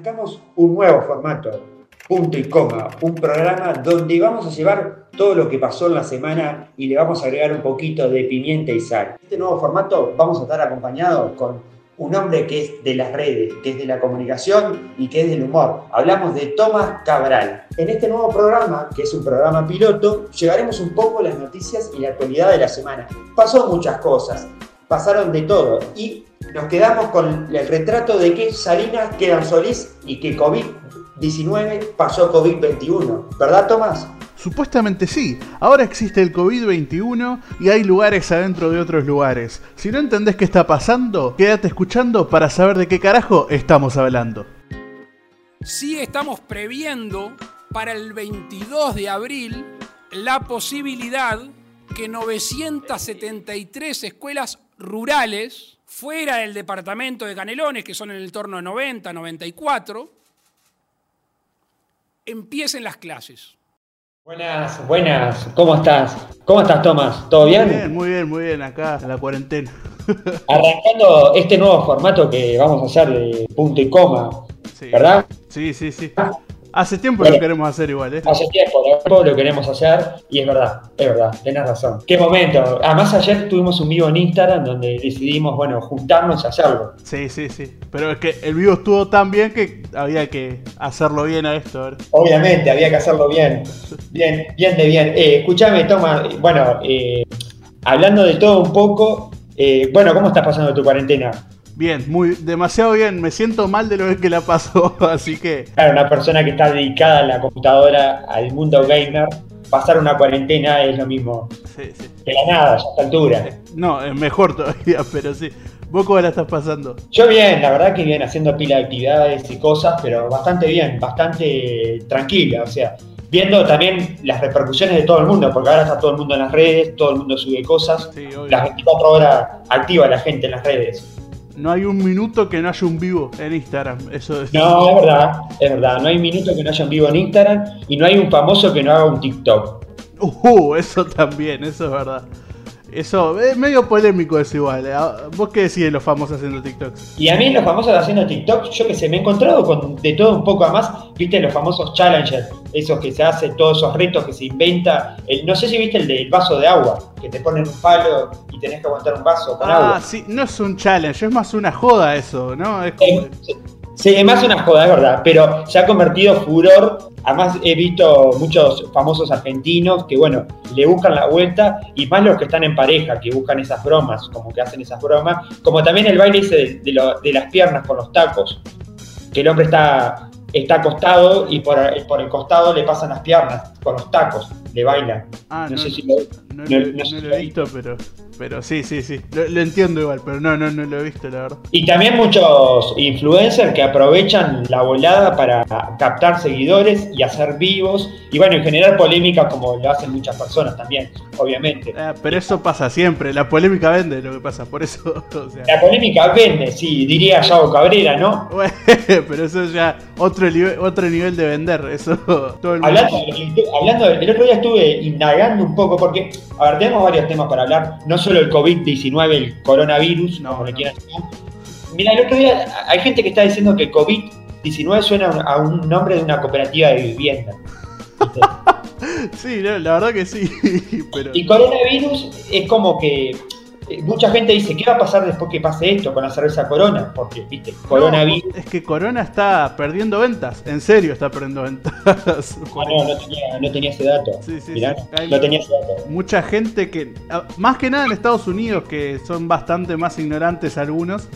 Arrancamos un nuevo formato, punto y coma, un programa donde vamos a llevar todo lo que pasó en la semana y le vamos a agregar un poquito de pimienta y sal. Este nuevo formato vamos a estar acompañados con un hombre que es de las redes, que es de la comunicación y que es del humor. Hablamos de Tomás Cabral. En este nuevo programa, que es un programa piloto, llevaremos un poco las noticias y la actualidad de la semana. Pasó muchas cosas, pasaron de todo y nos quedamos con el retrato de que Salinas quedan Solís y que COVID-19 pasó COVID-21. ¿Verdad, Tomás? Supuestamente sí, ahora existe el COVID-21 y hay lugares adentro de otros lugares. Si no entendés qué está pasando, quédate escuchando para saber de qué carajo estamos hablando. Sí estamos previendo para el 22 de abril la posibilidad que 973 escuelas rurales fuera del departamento de Canelones, que son en el torno de 90, 94, empiecen las clases. Buenas, buenas, ¿cómo estás? ¿Cómo estás, Tomás? ¿Todo bien? Muy bien, muy bien, muy bien, acá en la cuarentena. Arrancando este nuevo formato que vamos a hacer de punto y coma, ¿verdad? Sí, sí, sí. Hace tiempo lo queremos hacer igual, ¿eh? Hace tiempo, lo queremos hacer y es verdad, es verdad, tenés razón. Qué momento. Además ayer tuvimos un vivo en Instagram donde decidimos, bueno, juntarnos y hacerlo. Sí, sí, sí. Pero es que el vivo estuvo tan bien que había que hacerlo bien a esto, ¿verdad? Obviamente, había que hacerlo bien. Bien, bien de bien. Eh, escúchame, Toma, bueno, eh, hablando de todo un poco, eh, bueno, ¿cómo estás pasando tu cuarentena? Bien, muy, demasiado bien. Me siento mal de lo que la pasó, así que. Claro, una persona que está dedicada a la computadora, al mundo gamer, pasar una cuarentena es lo mismo. Sí, sí. Que la nada, a esta altura. No, es mejor todavía, pero sí. ¿Vos cómo la estás pasando? Yo bien, la verdad que bien, haciendo pila de actividades y cosas, pero bastante bien, bastante tranquila, o sea, viendo también las repercusiones de todo el mundo, porque ahora está todo el mundo en las redes, todo el mundo sube cosas, las 24 horas activa la gente en las redes no hay un minuto que no haya un vivo en Instagram. Eso es. No, es verdad, es verdad. No hay un minuto que no haya un vivo en Instagram y no hay un famoso que no haga un TikTok. Uh, eso también, eso es verdad. Eso es medio polémico es igual. ¿eh? ¿Vos qué decís de los famosos haciendo TikTok? Y a mí los famosos haciendo TikTok, yo que sé, me he encontrado con de todo un poco a más. Viste los famosos challengers, esos que se hacen, todos esos retos que se inventa. no sé si viste el del vaso de agua, que te ponen un palo y tenés que aguantar un vaso con agua. Ah, sí, no es un challenge, es más una joda eso, ¿no? Es como... Sí, es más una joda, es verdad, pero se ha convertido furor. Además, he visto muchos famosos argentinos que, bueno, le buscan la vuelta y más los que están en pareja, que buscan esas bromas, como que hacen esas bromas, como también el baile ese de, las piernas con los tacos, que el hombre está, está acostado y por, por, el costado le pasan las piernas con los tacos, le bailan. Ah, no, sé si lo, no, lo he visto, pero pero sí, sí, sí. Lo, entiendo igual, pero no, no, no lo he visto, la verdad. Y también muchos influencers que aprovechan la volada para captar seguidores y hacer vivos. Y bueno, en generar polémica como lo hacen muchas personas también, obviamente. Ah, pero eso pasa siempre. La polémica vende lo que pasa, por eso. La polémica vende, sí, diría Yago Cabrera, ¿no? pero eso ya otro nivel, otro nivel de vender. Eso todo el hablando, hablando, el otro día estuve indagando un poco porque, a ver, tenemos varios temas para hablar. No solo el COVID-19, el coronavirus, no, como le quieran Mira, el otro día hay gente que está diciendo que COVID-19 suena a un nombre de una cooperativa de vivienda. sí, la verdad que sí. Y coronavirus es como que eh, mucha gente dice, ¿qué va a pasar después que pase esto con la cerveza Corona? Porque, viste, coronavirus. es que Corona está perdiendo ventas, en serio está perdiendo ventas. Ah, no, no tenía, no tenía, ese dato. Sí, sí, no tenía ese dato. Mucha gente que, ah, más que nada en Estados Unidos, que son bastante más ignorantes algunos,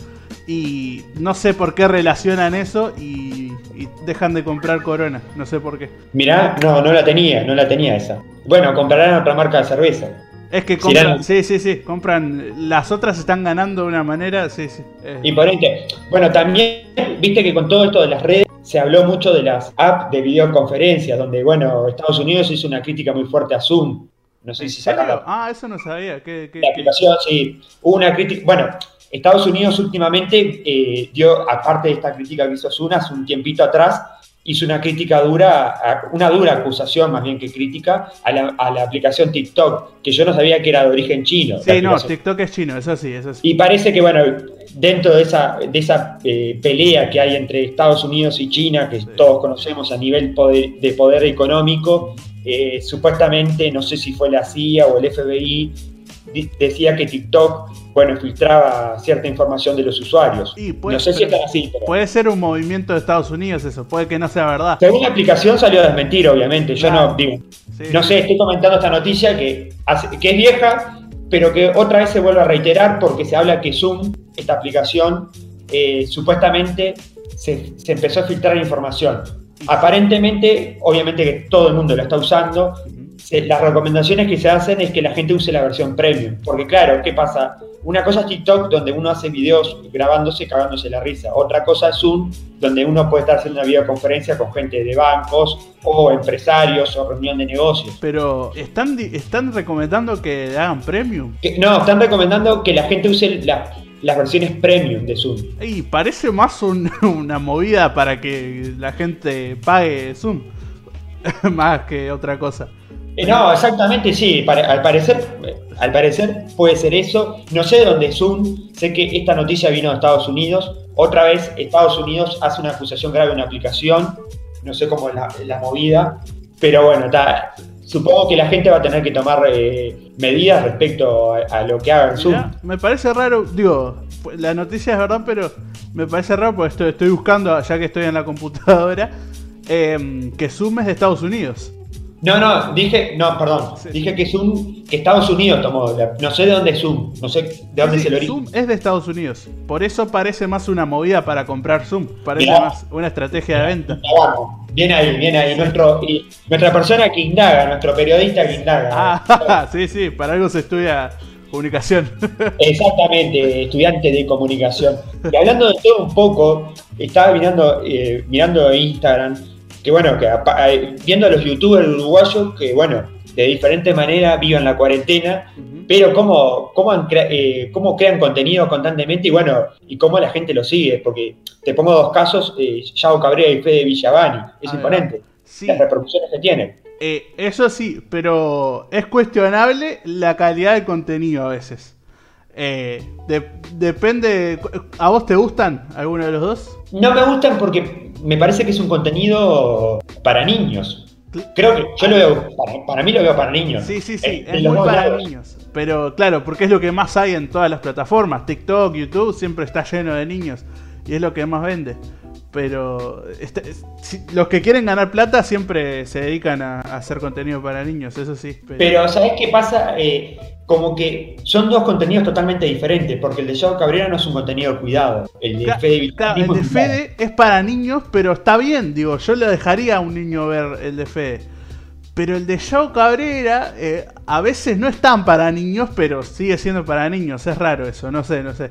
y no sé por qué relacionan eso y, y, dejan de comprar Corona. No sé por qué. Mirá, no, no la tenía, no la tenía esa. Bueno, comprarán otra marca de cerveza. Es que compran, sí, sí, sí, compran, las otras están ganando de una manera, sí, sí. Imponente. Bueno, también, viste que con todo esto de las redes se habló mucho de las apps de videoconferencias, donde, bueno, Estados Unidos hizo una crítica muy fuerte a Zoom. No sé si se Ah, eso no sabía. ¿Qué, la aplicación, sí. Hubo una crítica, bueno, Estados Unidos últimamente eh, dio, aparte de esta crítica que hizo Zoom hace un tiempito atrás, hizo una crítica dura, una dura acusación más bien que crítica a la, aplicación TikTok, que yo no sabía que era de origen chino. Sí, no, TikTok es chino, eso sí, eso sí. Y parece que, bueno, dentro de esa, de esa eh, pelea que hay entre Estados Unidos y China, que todos conocemos a nivel de poder económico, eh, supuestamente, no sé si fue la CIA o el FBI, decía que TikTok, bueno, filtraba cierta información de los usuarios. no sé si está así. Puede ser un movimiento de Estados Unidos eso, puede que no sea verdad. Según la aplicación salió a desmentir, obviamente. Yo no digo, no sé, estoy comentando esta noticia que, que es vieja, pero que otra vez se vuelve a reiterar porque se habla que Zoom, esta aplicación, eh, supuestamente se, se empezó a filtrar información. Aparentemente, obviamente que todo el mundo lo está usando, las recomendaciones que se hacen es que la gente use la versión premium. Porque claro, ¿qué pasa? Una cosa es TikTok donde uno hace videos grabándose, cagándose la risa. Otra cosa es Zoom, donde uno puede estar haciendo una videoconferencia con gente de bancos o empresarios o reunión de negocios. Pero, ¿están, están recomendando que hagan premium? no, están recomendando que la gente use las versiones premium de Zoom. Y parece más una movida para que la gente pague Zoom. más que otra cosa. Eh, no, exactamente, sí. al, parecer, al parecer puede ser eso. No sé de dónde es Zoom. Sé que esta noticia vino de Estados Unidos. Otra vez Estados Unidos hace una acusación grave en una aplicación. No sé cómo es la, movida. Pero bueno, supongo que la gente va a tener que tomar eh, medidas respecto a, lo que haga Zoom. me parece raro, digo, la noticia es verdad, pero me parece raro porque estoy, estoy buscando, ya que estoy en la computadora, eh, que Zoom es de Estados Unidos. No, no, dije, no, perdón. Dije que Zoom, que Estados Unidos tomó. No sé de dónde es Zoom, no sé de dónde es el origen. Zoom es de Estados Unidos. Por eso parece más una movida para comprar Zoom. Parece más una estrategia de venta. Bien ahí, bien ahí. Nuestro, y nuestra persona que indaga, nuestro periodista que indaga. Ah, sí, sí, para algo se estudia comunicación. Exactamente, estudiante de comunicación. Y hablando de todo un poco, estaba mirando, eh, mirando Instagram que bueno, que viendo a los youtubers uruguayos que bueno, de diferente manera vivan la cuarentena, pero cómo, cómo, eh, cómo, crean contenido constantemente y bueno, y cómo la gente lo sigue, porque te pongo dos casos, eh, Yago Cabrera y Fede Villavani, es imponente, las reproducciones que tienen. Eh, eso sí, pero es cuestionable la calidad del contenido a veces. Eh, depende. ¿A vos te gustan alguno de los dos? No me gustan porque me parece que es un contenido para niños. Creo que yo lo veo, para, mí lo veo para niños. Sí, sí, sí, eh, es muy para niños. Pero claro, porque es lo que más hay en todas las plataformas. TikTok, YouTube, siempre está lleno de niños. Y es lo que más vende. Pero este, los que quieren ganar plata siempre se dedican a, hacer contenido para niños, eso sí. Pero, ¿sabes qué pasa? Eh, como que son dos contenidos totalmente diferentes, porque el de Yao Cabrera no es un contenido cuidado. El de Fede El de Fede es para niños, pero está bien, digo, yo le dejaría a un niño ver el de Fede. Pero el de Yao Cabrera eh, a veces no es tan para niños, pero sigue siendo para niños. Es raro eso, no sé, no sé.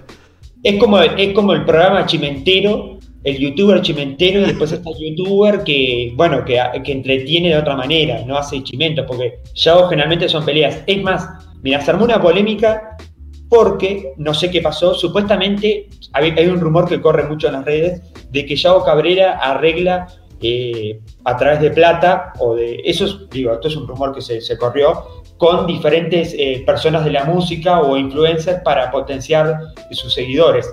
Es como, es como el programa Chimentero el youtuber chimentero y después está el youtuber que, bueno, que, que, entretiene de otra manera, no hace chimentos, porque ya generalmente son peleas. Es más, mira, se armó una polémica porque, no sé qué pasó, supuestamente hay, un rumor que corre mucho en las redes de que Yao Cabrera arregla eh, a través de plata o de... Eso digo, esto es un rumor que se, se corrió, con diferentes eh, personas de la música o influencers para potenciar sus seguidores.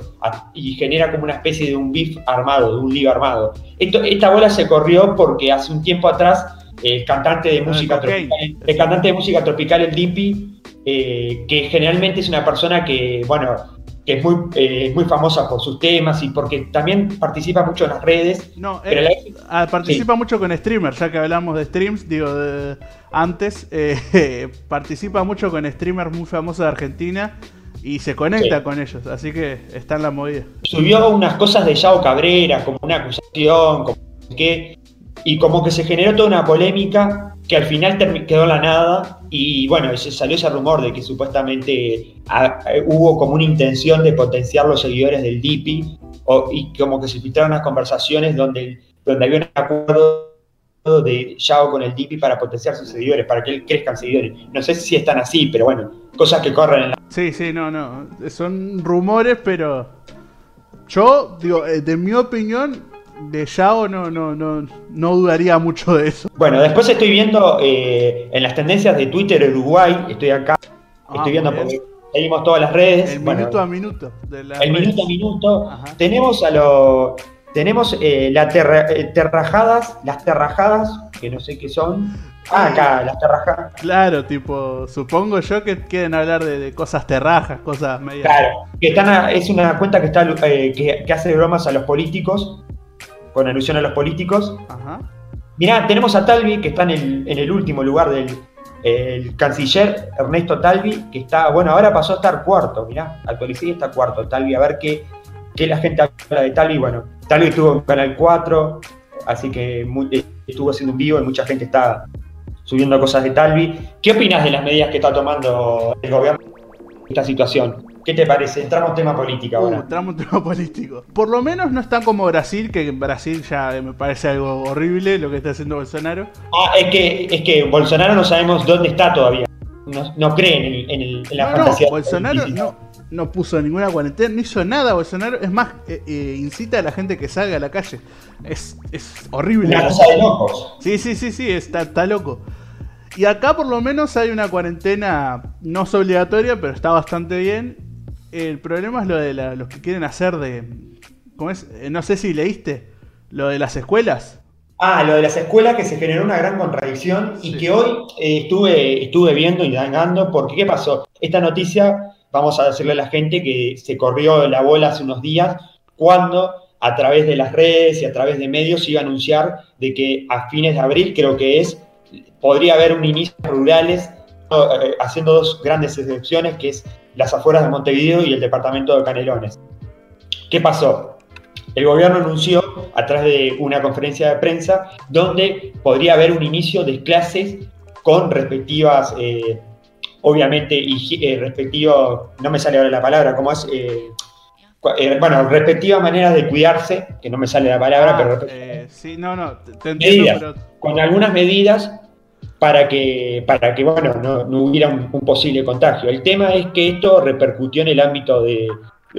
Y genera como una especie de un beef armado, de un lío armado. esta bola se corrió porque hace un tiempo atrás el cantante de ah, música tropical, el cantante de música tropical, el Dippy, eh, que generalmente es una persona que, bueno, que es muy, eh, muy famosa por sus temas y porque también participa mucho en las redes. No, eh, ah, participa mucho con streamers, ya que hablamos de streams, digo, antes, eh, participa mucho con streamers muy famosos de Argentina y se conecta con ellos, así que está en la movida. Subió unas cosas de Yao Cabrera, como una acusación, como que, y como que se generó toda una polémica que al final quedó en la nada y bueno, salió ese rumor de que supuestamente ah, hubo como una intención de potenciar los seguidores del DIPI y como que se filtraron unas conversaciones donde, donde había un acuerdo de Yao con el DIPI para potenciar sus seguidores, para que él crezcan seguidores. No sé si están así, pero bueno, cosas que corren en la... Sí, sí, no, no. Son rumores, pero yo, digo, eh, de mi opinión, de Yao no, no, no, no dudaría mucho de eso. Bueno, después estoy viendo eh, en las tendencias de Twitter Uruguay, estoy acá, Ah, estoy viendo porque seguimos todas las redes. El bueno, minuto a minuto. De el minuto a minuto. Ajá. Tenemos a los. Tenemos eh, la terra- eh, terrajadas, las terrajadas, que no sé qué son. Ah, acá, las terrajadas. Claro, tipo, supongo yo que quieren hablar de, de cosas terrajas, cosas medias. Claro, que están a- es una cuenta que está eh, que, que hace bromas a los políticos, con alusión a los políticos. Ajá. Mirá, tenemos a Talvi, que está en el, en el último lugar del el canciller Ernesto Talvi, que está, bueno, ahora pasó a estar cuarto, mirá, actualicé y está cuarto Talvi, a ver qué, qué la gente habla de Talvi. Bueno, Talvi estuvo en Canal 4, así que estuvo haciendo un vivo y mucha gente está subiendo cosas de Talvi. ¿Qué opinas de las medidas que está tomando el gobierno en esta situación? ¿Qué te parece? Entramos en tema política Uh, ahora. entramos en tema político. Por lo menos no están como Brasil, que en Brasil ya me parece algo horrible lo que está haciendo Bolsonaro. Ah, es que, es que Bolsonaro no sabemos dónde está todavía. No, no cree en, el- en el- en la No, no, fantasía. Bolsonaro política. no, no puso ninguna cuarentena, no hizo nada Bolsonaro. Es más, eh, eh, incita a la gente que salga a la calle. Es, es horrible. Una cosa de locos. Sí, sí, sí, sí, está, está loco. Y acá por lo menos hay una cuarentena, no es obligatoria, pero está bastante bien. El problema es lo de la- los que quieren hacer de... ¿Cómo es? Eh, No sé si leíste. Lo de las escuelas. Ah, lo de las escuelas que se generó una gran contradicción y Sí. que hoy eh, estuve, estuve viendo y dando porque ¿qué pasó? Esta noticia, vamos a decirle a la gente que se corrió la bola hace unos días cuando a través de las redes y a través de medios se iba a anunciar de que a fines de abril, creo que es, podría haber un inicio rurales eh, haciendo dos grandes excepciones, que es las afueras de Montevideo y el departamento de Canelones. ¿Qué pasó? El gobierno anunció a través de una conferencia de prensa donde podría haber un inicio de clases con respectivas, eh, obviamente, eh, respectivo, no me sale ahora la palabra, ¿cómo es? Eh, bueno, respectivas maneras de cuidarse, que no me sale la palabra, Ah, pero sí, no, no, te entiendo, Medidas. pero... con algunas medidas para que, para que bueno, no, no hubiera un, posible contagio. El tema es que esto repercutió en el ámbito de,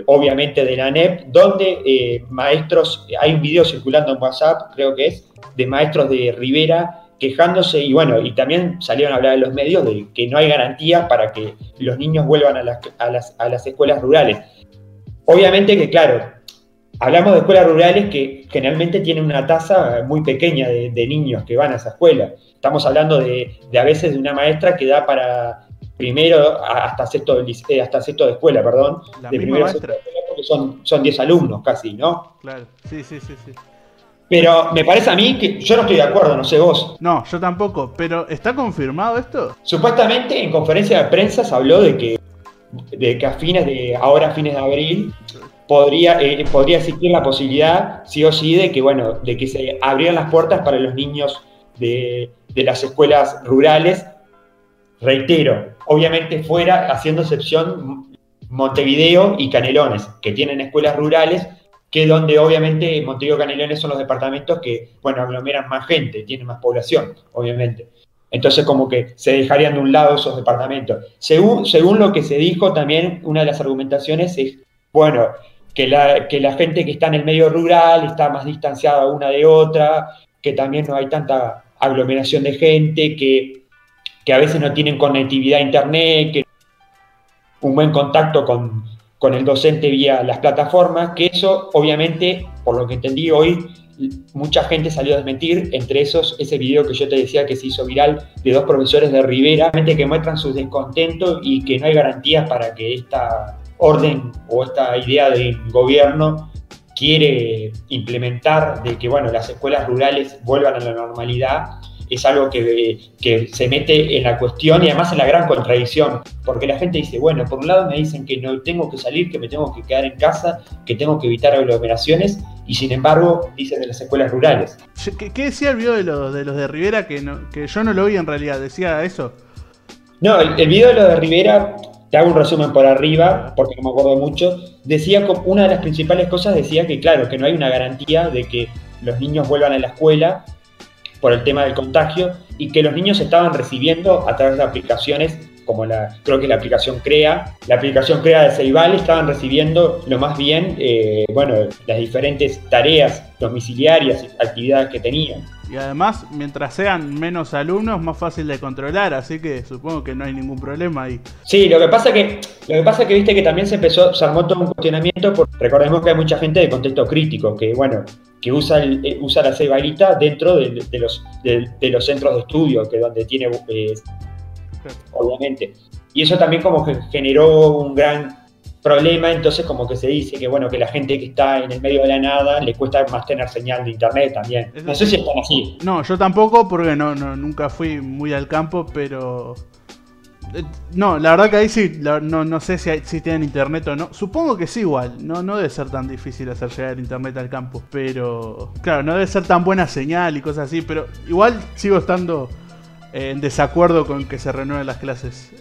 obviamente, de la ANEP, donde eh, maestros, hay un video circulando en WhatsApp, creo que es, de maestros de Rivera quejándose y bueno, y también salieron a hablar en los medios de que no hay garantías para que los niños vuelvan a las, a las, a las escuelas rurales. Obviamente que, claro, hablamos de escuelas rurales que generalmente tienen una tasa muy pequeña de, de niños que van a esa escuela. Estamos hablando de, de a veces de una maestra que da para primero hasta sexto de, eh, hasta sexto de escuela, perdón, La de primero a sexto de escuela porque son, son 10 alumnos casi, ¿no? Claro, sí, sí, sí, sí. Pero me parece a mí que yo no estoy de acuerdo, no sé vos. No, yo tampoco, pero ¿está confirmado esto? Supuestamente en conferencia de prensa se habló de que, de que a fines de, ahora a fines de abril, podría, eh, podría existir la posibilidad, sí o sí, de que, bueno, de que se abrieran las puertas para los niños de, de las escuelas rurales. Reitero, obviamente fuera, haciendo excepción Montevideo y Canelones, que tienen escuelas rurales, que donde obviamente Montevideo y Canelones son los departamentos que, bueno, aglomeran más gente, tienen más población, obviamente. Entonces, como que se dejarían de un lado esos departamentos. Según, según lo que se dijo, también una de las argumentaciones es, bueno, que la, que la gente que está en el medio rural está más distanciada una de otra, que también no hay tanta aglomeración de gente, que, que a veces no tienen conectividad a internet, que un buen contacto con, con el docente vía las plataformas, que eso obviamente, por lo que entendí hoy, mucha gente salió a desmentir, entre esos ese video que yo te decía que se hizo viral de dos profesores de Rivera, que muestran su descontento y que no hay garantías para que esta orden o esta idea del gobierno quiere implementar de que bueno, las escuelas rurales vuelvan a la normalidad es algo que, que, se mete en la cuestión y además en la gran contradicción, porque la gente dice, bueno, por un lado me dicen que no tengo que salir, que me tengo que quedar en casa, que tengo que evitar aglomeraciones, y sin embargo dicen de las escuelas rurales. ¿Qué, qué decía el video de los de, los de Rivera que, no, que yo no lo vi en realidad? ¿Decía eso? No, el, el video de los de Rivera, te hago un resumen por arriba, porque no me acuerdo mucho, decía, una de las principales cosas decía que claro, que no hay una garantía de que los niños vuelvan a la escuela, por el tema del contagio y que los niños estaban recibiendo a través de aplicaciones como la, creo que la aplicación CREA, la aplicación CREA de Ceibal estaban recibiendo lo más bien, eh, bueno, las diferentes tareas domiciliarias y actividades que tenían. Y además, mientras sean menos alumnos, más fácil de controlar, así que supongo que no hay ningún problema ahí. Sí, lo que pasa que, lo que pasa que viste que también se empezó, se armó todo un cuestionamiento, porque recordemos que hay mucha gente de contexto crítico, que bueno, que usa, el, eh, usa la ceibalita dentro de, los, de, los centros de estudio, que donde tiene, eh, obviamente. Y eso también como que generó un gran problema, entonces como que se dice que bueno, que la gente que está en el medio de la nada le cuesta más tener señal de internet también. No sé si están así. No, yo tampoco porque no, no nunca fui muy al campo, pero eh, no, la verdad que ahí sí, no, no sé si, si tienen internet o no. Supongo que sí igual, no, no debe ser tan difícil hacer llegar internet al campo. Pero, claro, no debe ser tan buena señal y cosas así, pero igual sigo estando en desacuerdo con que se renueven las clases.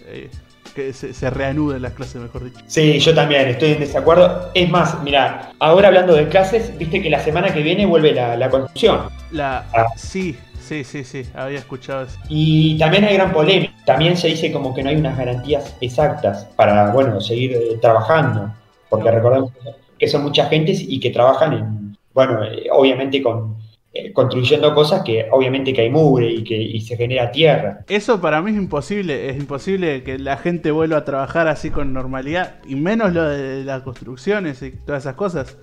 Que se, reanuden las clases, mejor dicho. Sí, yo también estoy en desacuerdo. Es más, mira, ahora hablando de clases, viste que la semana que viene vuelve la, la construcción. La, ah. Sí, sí, sí, sí, había escuchado eso. Y también hay gran polémica. También se dice como que no hay unas garantías exactas para, bueno, seguir eh, trabajando. Porque recordemos que son muchas gentes y que trabajan en, bueno, eh, obviamente con construyendo cosas que obviamente que hay mugre y que se genera tierra. Eso para mí es imposible, es imposible que la gente vuelva a trabajar así con normalidad, y menos lo de las construcciones y todas esas cosas.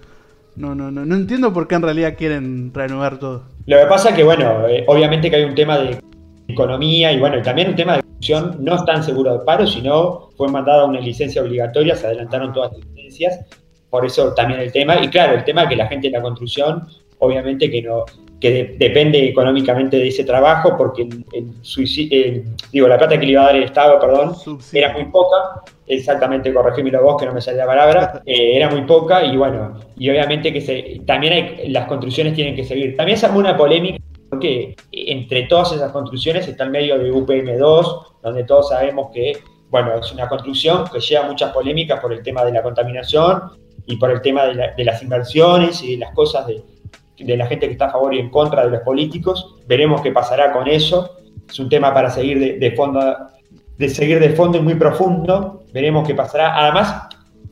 No, no, no, no entiendo por qué en realidad quieren reanudar todo. Lo que pasa es que, bueno, eh, obviamente que hay un tema de economía y bueno, también un tema de construcción, no están seguros de paro, sino fue mandada una licencia obligatoria, se adelantaron todas las licencias, por eso también el tema, y claro, el tema es que la gente en la construcción obviamente que no que depende económicamente de ese trabajo, porque el, digo, la plata que le iba a dar el Estado, perdón, era muy poca, exactamente, corregímelo vos que no me sale la palabra, eh, era muy poca y bueno, y obviamente que se, también hay, las construcciones tienen que seguir. También se armó una polémica porque entre todas esas construcciones está el medio de UPM2, donde todos sabemos que, bueno, es una construcción que lleva muchas polémicas por el tema de la contaminación y por el tema de, de las inversiones y de las cosas de de la gente que está a favor y en contra de los políticos. Veremos qué pasará con eso. Es un tema para seguir de, fondo, de seguir de fondo y muy profundo. Veremos qué pasará. Además,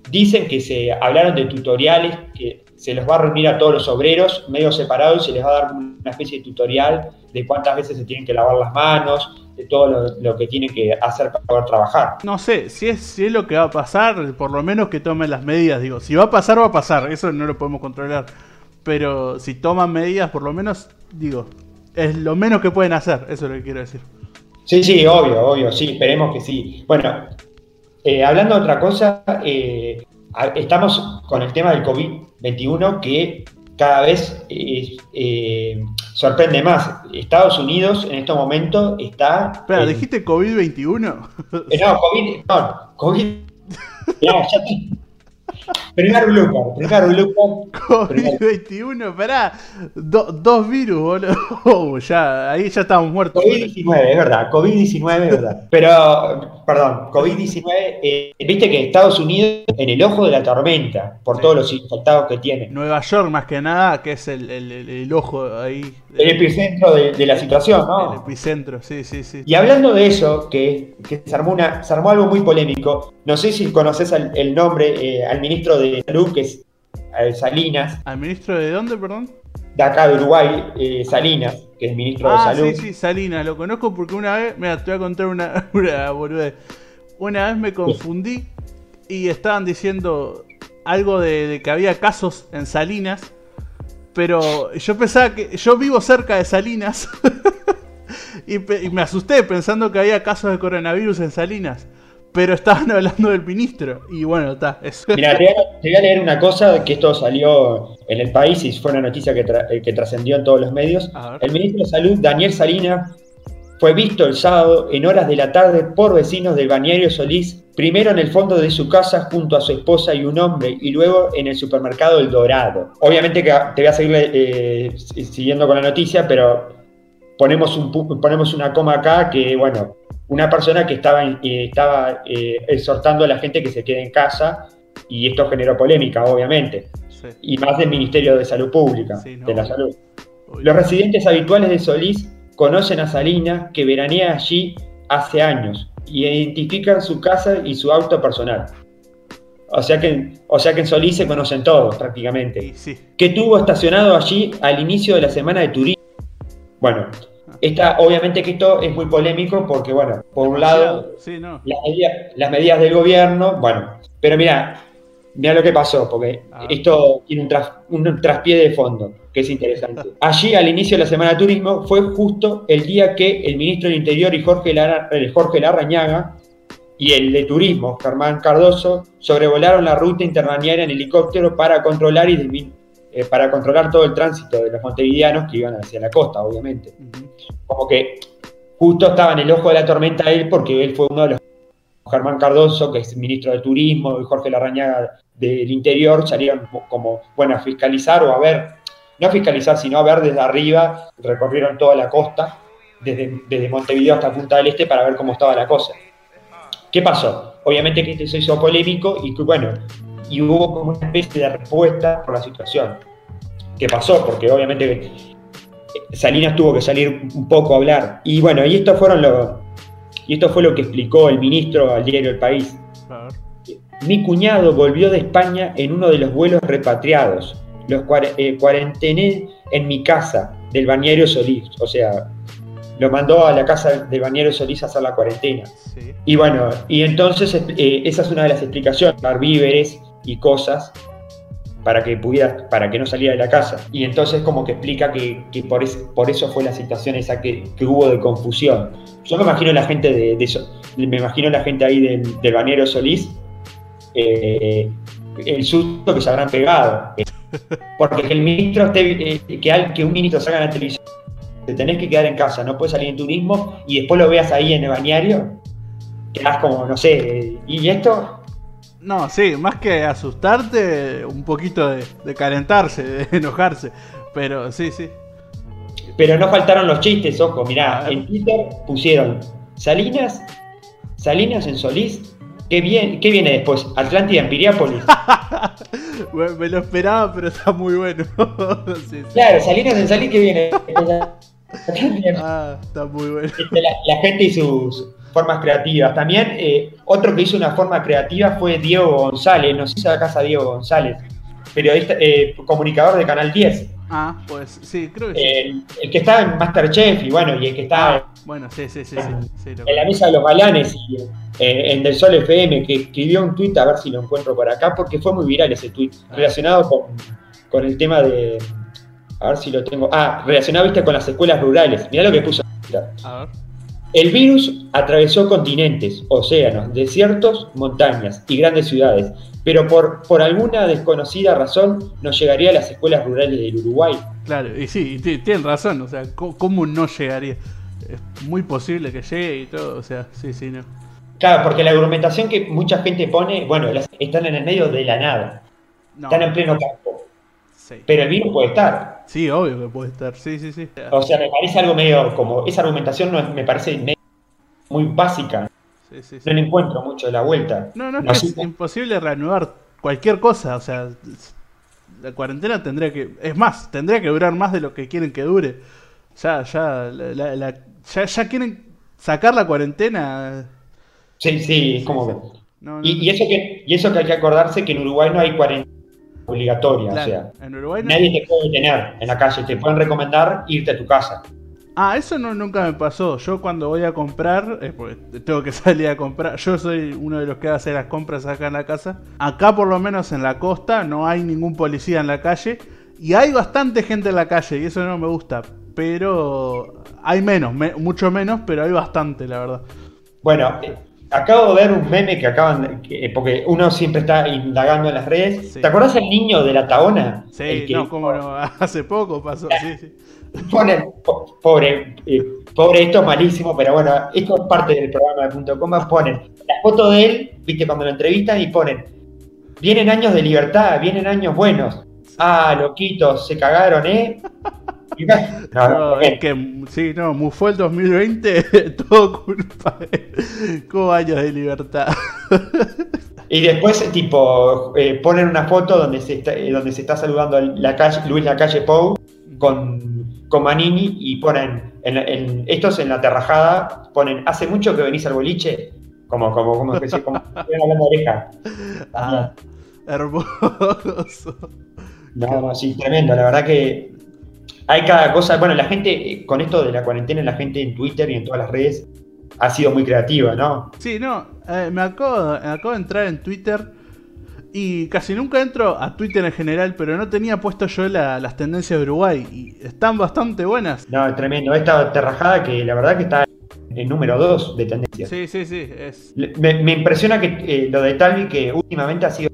dicen que se hablaron de tutoriales que se los va a reunir a todos los obreros medio separados y se les va a dar una especie de tutorial de cuántas veces se tienen que lavar las manos, de todo lo, que tienen que hacer para poder trabajar. No sé, si es, si es lo que va a pasar, por lo menos que tomen las medidas. Digo, si va a pasar, va a pasar. Eso no lo podemos controlar pero si toman medidas, por lo menos, digo, es lo menos que pueden hacer, eso es lo que quiero decir. Sí, sí, obvio, obvio, sí, esperemos que sí. Bueno, eh, hablando de otra cosa, eh, estamos con el tema del COVID-21 que cada vez eh, sorprende más. Estados Unidos en este momento está... Espera, ¿dijiste COVID-21? no, COVID... No, COVID... ya, ya, Primer blooper, primer blooper. COVID-21, pará. dos virus, boludo. Oh, ya, ahí ya estamos muertos. COVID-19, es verdad. COVID-19, es verdad. Pero, perdón, COVID-19, eh, viste que Estados Unidos en el ojo de la tormenta, por todos los infectados que tiene. Nueva York, más que nada, que es el, el, el, ojo ahí. El epicentro de, la situación, ¿no? El epicentro, sí, sí, sí. Y hablando de eso, que, que se, armó una, se armó algo muy polémico. No sé si conoces el, nombre eh, al ministro de Salud, que es eh, Salinas. ¿Al ministro de dónde, perdón? De acá de Uruguay, eh, Salinas, que es ministro de ah, Salud. Sí, sí, Salinas, lo conozco porque una vez, mira, te voy a contar una, una Una vez me confundí y estaban diciendo algo de, que había casos en Salinas, pero yo pensaba que yo vivo cerca de Salinas y, y me asusté pensando que había casos de coronavirus en Salinas pero estaban hablando del ministro. Y bueno, está. Mira, te, voy a leer una cosa, que esto salió en el país y fue una noticia que, eh, trascendió en todos los medios. El ministro de Salud, Daniel Salinas, fue visto el sábado en horas de la tarde por vecinos del Bañario Solís, primero en el fondo de su casa junto a su esposa y un hombre, y luego en el supermercado El Dorado. Obviamente que te voy a seguir eh, siguiendo con la noticia, pero ponemos, un, ponemos una coma acá que, bueno, una persona que estaba, eh, estaba eh, exhortando a la gente que se quede en casa y esto generó polémica, obviamente, y más del Ministerio de Salud Pública, de la Salud. Los residentes habituales de Solís conocen a Salina, que veranea allí hace años. y identifican su casa y su auto personal. O sea que, o sea que en Solís se conocen todos prácticamente. Sí. Que tuvo estacionado allí al inicio de la semana de turismo. Bueno, esta, obviamente que esto es muy polémico porque, bueno, por un lado, Sí, no. las medidas, las medidas del gobierno, bueno, pero mira, mira lo que pasó, porque Ah. esto tiene un, tras- un traspié de fondo, que es interesante. Allí, al inicio de la Semana de Turismo, fue justo el día que el ministro del Interior y Jorge, Lara- Jorge Larrañaga y el de Turismo, Germán Cardoso, sobrevolaron la ruta interbalnearia en helicóptero para controlar, y eh, para controlar todo el tránsito de los montevideanos que iban hacia la costa, obviamente como que justo estaba en el ojo de la tormenta él porque él fue uno de los Germán Cardoso, que es ministro de Turismo, y Jorge Larrañaga del Interior, salieron como, bueno, a fiscalizar o a ver, no a fiscalizar, sino a ver desde arriba, recorrieron toda la costa, desde, desde Montevideo hasta Punta del Este, para ver cómo estaba la cosa. ¿Qué pasó? Obviamente que esto se hizo polémico y que, bueno, y hubo como una especie de respuesta por la situación. ¿Qué pasó? Porque obviamente Salinas tuvo que salir un poco a hablar. Y bueno, y esto fueron lo, y esto fue lo que explicó el ministro al diario El País. Mi cuñado volvió de España en uno de los vuelos repatriados. Los eh, cuarentené en mi casa del Bañero Solís. O sea, lo mandó a la casa del Bañero Solís a hacer la cuarentena. Sí. Y bueno, y entonces eh, esa es una de las explicaciones, dar víveres y cosas para que pudiera, para que no saliera de la casa. Y entonces como que explica que, que por, es- por eso fue la situación esa que, que hubo de confusión. Yo me imagino la gente de, de eso, me imagino la gente ahí del, del Banero Solís, eh, el susto que se habrán pegado. Porque que el ministro esté, eh, que, al- que un ministro salga en la televisión, te tenés que quedar en casa, no puedes salir en turismo y después lo veas ahí en el bañario, quedás como, no sé, eh, ¿y esto? No, sí, más que asustarte, un poquito de, de calentarse, de enojarse. Pero sí, sí. Pero no faltaron los chistes, ojo, mirá, en Twitter pusieron Salinas, Salinas en Solís, ¿qué, bien, qué viene después? Atlántida en Piriápolis. Bueno, Me lo esperaba, pero está muy bueno. Sí, sí. Claro, Salinas en Solís, ¿qué viene? Ah, está muy bueno. Este, la, la gente y sus formas creativas. También eh, otro que hizo una forma creativa fue Diego González, no sé si sabe casa Diego González, periodista, eh, comunicador de Canal 10, Ah, pues sí, creo que sí. el, el que está en Masterchef y bueno, y el que está Ah, bueno, sí, sí, sí, sí. sí, en la mesa de los galanes y eh, en Del Sol FM, que escribió un tuit, a ver si lo encuentro por acá, porque fue muy viral ese tuit, Ah. relacionado con, con el tema de... A ver si lo tengo. Ah, relacionado, viste, con las escuelas rurales. Mirá lo que puso. A ver. El virus atravesó continentes, océanos, desiertos, montañas y grandes ciudades, pero por, por alguna desconocida razón no llegaría a las escuelas rurales del Uruguay. Claro, y sí, tienen razón, o sea, ¿cómo, cómo no llegaría? Es muy posible que llegue y todo, o sea, sí, sí, no. Claro, porque la argumentación que mucha gente pone, bueno, las- están en el medio de la nada, No, están en pleno campo, sí. pero el virus puede estar. Sí, obvio que puede estar, sí, sí, sí. O sea, me parece algo medio como, esa argumentación no es- me parece muy básica, Sí, sí, sí. no le encuentro mucho de la vuelta. No, no, es No, que es imposible reanudar cualquier cosa, o sea, la cuarentena tendría que, es más, tendría que durar más de lo que quieren que dure. Ya, ya, la- la- la- ya, ya quieren sacar la cuarentena. Sí, sí, es como... No, no, Y, no. y eso que, y eso que hay que acordarse que en Uruguay no hay cuarentena obligatoria, Claro, o sea, en Uruguay no- nadie te puede detener en la calle, te pueden recomendar irte a tu casa. Ah, eso no, nunca me pasó. Yo cuando voy a comprar, eh, porque tengo que salir a comprar, yo soy uno de los que hace las compras acá en la casa. Acá por lo menos en la costa no hay ningún policía en la calle y hay bastante gente en la calle y eso no me gusta. Pero hay menos, me- mucho menos, pero hay bastante, la verdad. Bueno, acabo de ver un meme que acaban, que- eh, porque uno siempre está indagando en las redes. Sí. ¿Te acordás del niño de la Taona? Sí, El que no, cómo no, hace poco pasó, sí, sí. Ponen, po- pobre, eh, pobre, esto es malísimo, pero bueno, esto es parte del programa de Punto Coma. Ponen la foto de él, viste, cuando lo entrevistan y ponen, vienen años de libertad, vienen años buenos. Ah, loquitos, se cagaron, ¿eh? No, es que, sí, no, mufó el 2020, todo culpa de como años de libertad. Y después, tipo, eh, ponen una foto donde se está, eh, donde se está saludando la calle, Luis Lacalle Pou con, con Manini y ponen, en, en- estos en la terrajada, ponen, hace mucho que venís al boliche, Como, como, como que se como hablando oreja. Ah, hermoso. No, sí, tremendo. La verdad que hay cada cosa. Bueno, la gente, con esto de la cuarentena, la gente en Twitter y en todas las redes ha sido muy creativa, ¿no? Sí, no, eh, me, acabo, me acabo de entrar en Twitter y casi nunca entro a Twitter en general, pero no tenía puesto yo la- las tendencias de Uruguay y están bastante buenas. No, tremendo. Esta terrajada que la verdad que está en número 2 de tendencias. Sí, sí, sí, es... Me impresiona que eh, lo de Talvi, que últimamente ha sido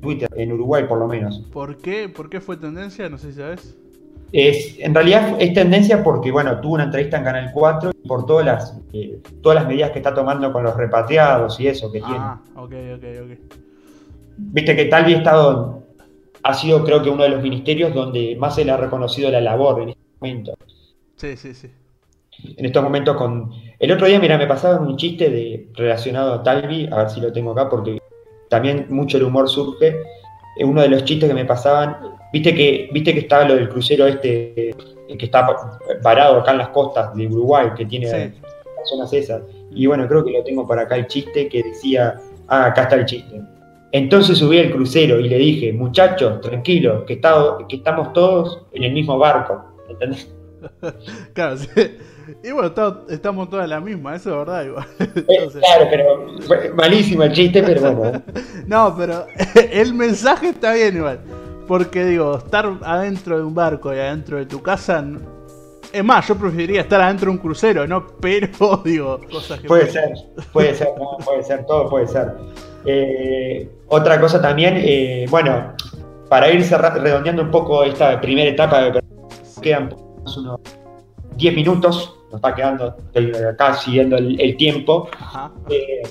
Twitter, en Uruguay por lo menos. ¿Por qué? ¿Por qué fue tendencia? No sé si sabes. Es, en realidad es tendencia porque, bueno, tuvo una entrevista en Canal 4 y por todas las, eh, todas las medidas que está tomando con los repatriados y eso que tiene. Ah, ok, ok, ok. Viste que Talvi ha estado, ha sido creo que uno de los ministerios donde más se le ha reconocido la labor en este momento. Sí, sí, sí. En estos momentos con... El otro día, mira, me pasaban un chiste de, relacionado a Talvi, a ver si lo tengo acá, porque también mucho el humor surge. Eh, Uno de los chistes que me pasaban, viste que, viste que estaba lo del crucero este, eh, que está pa- parado acá en las costas de Uruguay, que tiene Sí. las zonas esas. Y bueno, creo que lo tengo por acá el chiste que decía, ah, acá está el chiste. Entonces subí al crucero y le dije, muchachos, tranquilos, que, está- que estamos todos en el mismo barco. ¿Entendés? Claro, sí. Y bueno, estamos todas la misma, eso es verdad igual. Eh, Entonces- claro, pero malísimo el chiste, pero bueno. No, pero el mensaje está bien igual. Porque digo, estar adentro de un barco y adentro de tu casa. Es más, yo preferiría estar adentro de un crucero, ¿no? Pero, digo, cosas que. Puede ser, puede ser, no, puede ser, todo puede ser. Eh, otra cosa también, eh, bueno, para ir cerra- redondeando un poco esta primera etapa, de- quedan unos 10 minutos, nos está quedando, estoy acá siguiendo el, el tiempo. Ajá. Eh,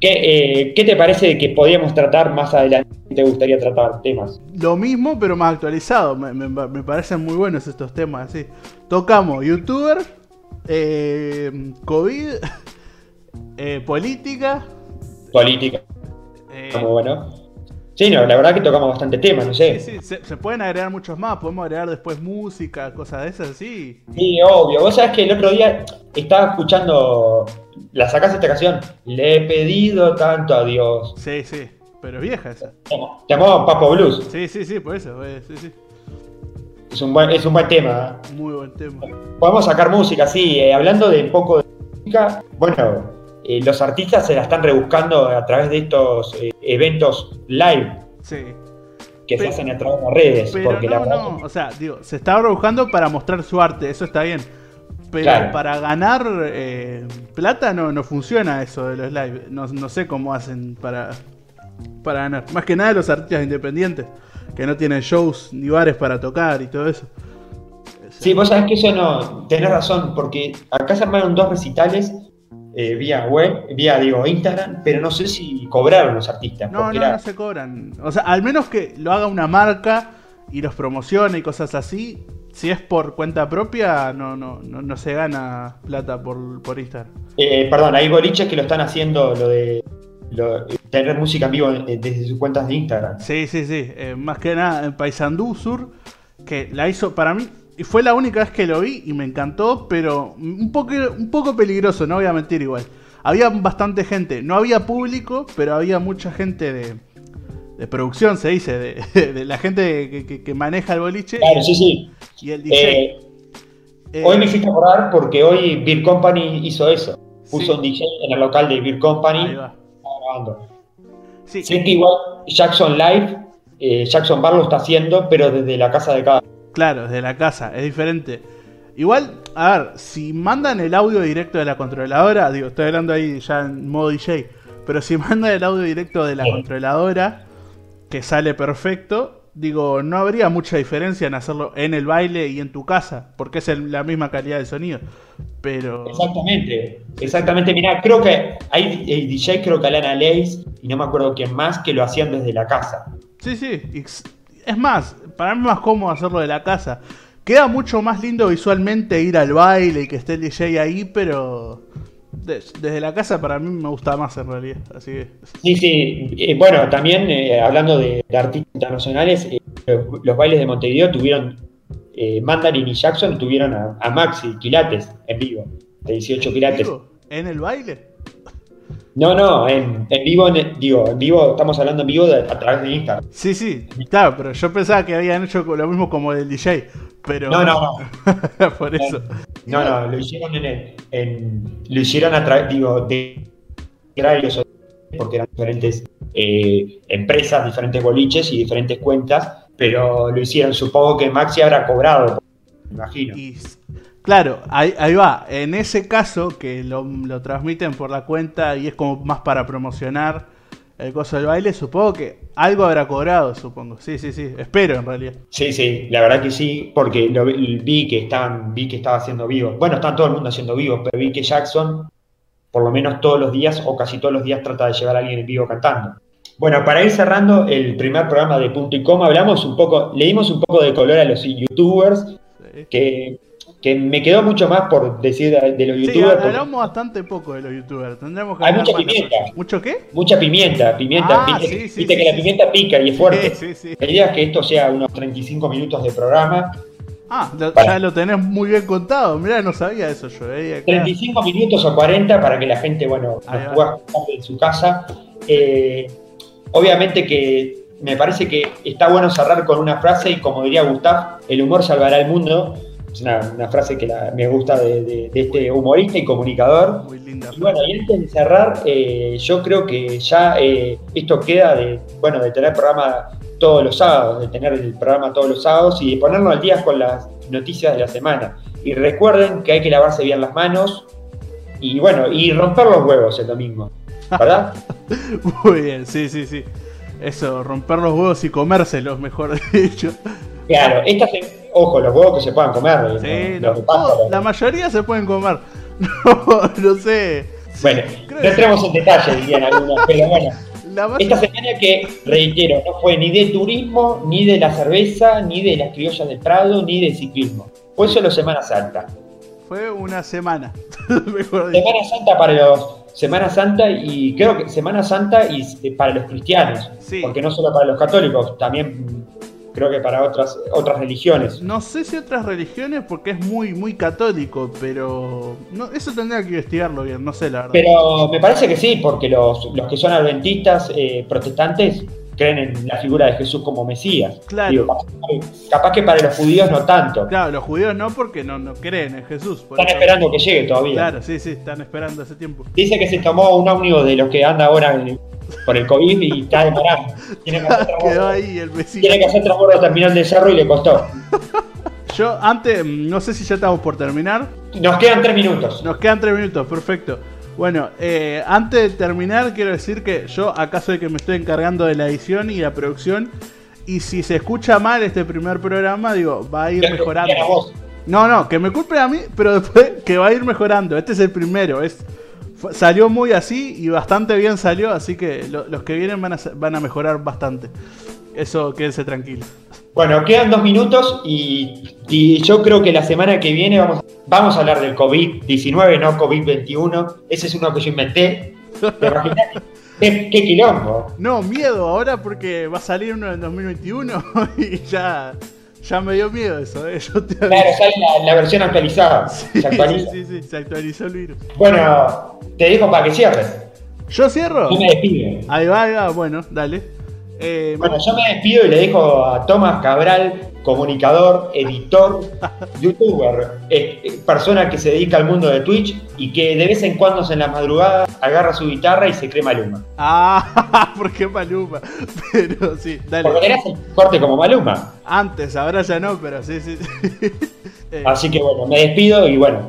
¿qué, ¿Qué te parece que podríamos tratar más adelante? ¿Qué ¿Te gustaría tratar temas? Lo mismo, pero más actualizado. Me, me- me parecen muy buenos estos temas, así. Tocamos youtuber, eh, COVID, eh, política. Política, eh, como bueno. Sí, no, la verdad que tocamos bastante temas, no sé. sí, sí, se, se pueden agregar muchos más. Podemos agregar después música, cosas de esas, sí. Sí, obvio. Vos sabés que el otro día estaba escuchando. La sacás esta canción. Le he pedido tanto a Dios. Sí, sí. Pero es vieja esa. Te llamó Papo Blues. Sí, sí, sí, por eso. eh, sí, sí. Es un buen, es un buen tema. ¿eh? Muy buen tema. Podemos sacar música, sí. eh, hablando de un poco de música, bueno, eh, los artistas se la están rebuscando a través de estos eh, eventos live Sí. que Pero- se hacen a través de las redes. Pero porque la no, verdad no. O sea, digo, se está buscando para mostrar su arte, eso está bien. Pero Claro. para ganar plata no, no funciona eso de los live. No, no sé cómo hacen para, para ganar. Más que nada los artistas independientes, que no tienen shows ni bares para tocar y todo eso. Sí, vos sabés que eso no, tenés razón, porque acá se armaron dos recitales eh, vía web, vía, digo, Instagram, pero no sé si cobraron los artistas. No, no, era- no se cobran. O sea, al menos que lo haga una marca y los promocione y cosas así. Si es por cuenta propia, no, no, no, no se gana plata por, por Instagram. eh, perdón, hay boliches que lo están haciendo, lo de lo- tener música en vivo eh, desde sus cuentas de Instagram. Sí, sí, sí. Eh, más que nada en Paysandú Sur, que la hizo para mí. Y fue la única vez que lo vi y me encantó, pero un poco, un poco peligroso, no voy a mentir igual. Había bastante gente, no había público, pero había mucha gente de, de producción, se dice, de, de la gente que, que- que maneja el boliche Claro, sí, sí. y el DJ. Eh, Eh, Hoy me hiciste acordar porque hoy Beer Company hizo eso. Puso Sí. un DJ en el local de Beer ahí Company grabando. Sí, Sé que igual Jackson Live, eh, Jackson Bar lo está haciendo, pero desde la casa de cada Claro, desde la casa, es diferente. Igual, a ver, si mandan el audio directo de la controladora, digo, estoy hablando ahí ya en modo DJ, pero si mandan el audio directo de la Sí. controladora, que sale perfecto, digo, no habría mucha diferencia en hacerlo en el baile y en tu casa, porque es el- la misma calidad de sonido. Pero... Exactamente, exactamente. Mirá, creo que hay el DJ, creo que Alana Lace y no me acuerdo quién más, que lo hacían desde la casa. Sí, sí. Es más, para mí es más cómodo hacerlo de la casa. Queda mucho más lindo visualmente ir al baile y que esté el DJ ahí, pero desde la casa para mí me gusta más en realidad. Así que Sí, sí. eh, bueno, también eh, hablando de, de artistas internacionales, eh, los, los bailes de Montevideo tuvieron, eh, Mandarin y Jackson tuvieron a, a Maxi Quilates en vivo, de 18 quilates. En el baile. No, no, en, en vivo, en- digo, en vivo, estamos hablando en vivo de- a través de Instagram. Sí, sí, claro, pero yo pensaba que habían hecho lo mismo como del DJ. Pero. No, no, no. Por eso. No, no, lo hicieron en, lo hicieron a través, digo, de horarios, porque eran diferentes eh, empresas, diferentes boliches y diferentes cuentas, pero lo hicieron, supongo que Maxi habrá cobrado, me imagino. Y, claro, ahí, ahí va. En ese caso, que lo, lo transmiten por la cuenta y es como más para promocionar el coso del baile, supongo que algo habrá cobrado, supongo. Sí, sí, sí. Espero en realidad. Sí, sí, la verdad que sí, porque lo vi que estaban, vi que estaba haciendo vivo. Bueno, está todo el mundo haciendo vivo, pero vi que Jackson, por lo menos todos los días o casi todos los días, trata de llevar a alguien en vivo cantando. Bueno, para ir cerrando el primer programa de Punto y Coma, hablamos un poco, le dimos un poco de color a los youtubers, Sí. que, que me quedó mucho más por decir de, los Sí, youtubers, porque hablamos bastante poco de los youtubers. Tendremos que Hay mucha pimienta. ¿Mucho qué? mucha pimienta, pimienta, Ah, viste, sí, sí, viste sí, que la sí, pimienta pica y es fuerte. Sí, sí, sí. La idea es que esto sea unos 35 minutos de programa, Ah, lo- Para. ya lo tenés muy bien contado. Mirá, no sabía eso yo. eh. Acá- 35 minutos o 40 para que la gente, bueno, nos pueda en su casa. Eh, obviamente que me parece que está bueno cerrar con una frase y como diría Gustav, el humor salvará el mundo. Es una, una frase que la- me gusta de, de- de este humorista y comunicador. Muy linda. Y bueno, y antes de cerrar, eh, yo creo que ya eh, esto queda de, bueno, de tener programa todos los sábados, de tener el programa todos los sábados y de ponernos al día con las noticias de la semana. Y recuerden que hay que lavarse bien las manos y bueno, y romper los huevos el domingo, ¿verdad? Muy bien, sí, sí, sí. Eso, romper los huevos y comérselos, mejor dicho. Claro, estas, ojo, los huevos que se puedan comer, Sí, los no, la mayoría se pueden comer. No, no sé. Bueno, no entremos en detalle, dirían algunos, pero bueno. Esta semana que, reitero, no fue ni de turismo, ni de la cerveza, ni de las criollas del Prado, ni de ciclismo. Fue solo Semana Santa. fue una semana. mejor. Semana Santa para los. Semana Santa y creo que Semana Santa y eh, para los cristianos. Sí. Porque no solo para los católicos, también creo que para otras, otras religiones. No sé si otras religiones porque es muy, muy católico, pero no, eso tendría que investigarlo bien, no sé la verdad. Pero me parece que sí, porque los, los que son adventistas, eh, protestantes, creen en la figura de Jesús como Mesías. Claro. Digo, capaz, que para los judíos no tanto. Claro, los judíos no porque no, no creen en Jesús. Están eso- esperando que llegue todavía. Claro, sí, sí, están esperando ese tiempo. Dice que se tomó un ómnibus de los que anda ahora en- por el COVID y está demorando. Tiene que hacer Quedó ahí el vecino. tiene que hacer transbordo terminal del cerro y le costó. Yo antes, no sé si ya estamos por terminar. Nos quedan tres minutos. Nos quedan tres minutos, perfecto. Bueno, eh, antes de terminar, quiero decir que yo acá soy que me estoy encargando de la edición y la producción. Y si se escucha mal este primer programa, digo, va a ir mejorando. No, no, que me culpe a mí, pero después que va a ir mejorando. Este es el primero. Es, salió muy así y bastante bien salió, así que lo- los que vienen van a, van a mejorar bastante. Eso, quédense tranquilos. Bueno, quedan dos minutos y, y yo creo que la semana que viene vamos, vamos a hablar del COVID-19, no COVID-21. Ese es uno que yo inventé. ¿Te? ¿Qué, qué quilombo? No, miedo ahora porque va a salir uno en 2021 y ya, ya me dio miedo eso, ¿eh? Yo te Claro, sale la, la versión actualizada. Sí, Se actualiza. sí, sí, se actualizó el virus. Bueno, te dejo para que cierres. ¿Yo cierro? Yo me despido. Ahí va, ahí va, bueno, dale. Eh, Bueno, yo me despido y le dejo a Tomás Cabral, comunicador, editor, youtuber, eh, eh, persona que se dedica al mundo de Twitch y que de vez en cuando en la madrugada agarra su guitarra y se cree Maluma. Ah, ¿por qué Maluma? Pero sí, dale. Porque tenés el corte como Maluma. Antes, ahora ya no, pero sí, sí. sí. Así que bueno, me despido y bueno,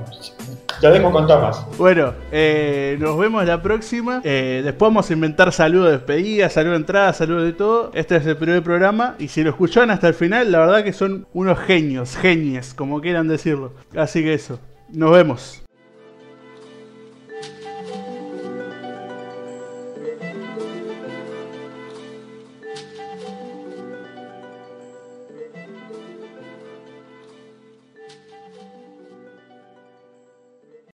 lo dejo con Tomás. Bueno, eh, nos vemos la próxima. Eh, después vamos a inventar saludos de despedida, saludo de entrada, saludo de todo. Este es el primer programa. Y si lo escucharon hasta el final, la verdad que son unos genios, genies, como quieran decirlo. Así que eso, nos vemos.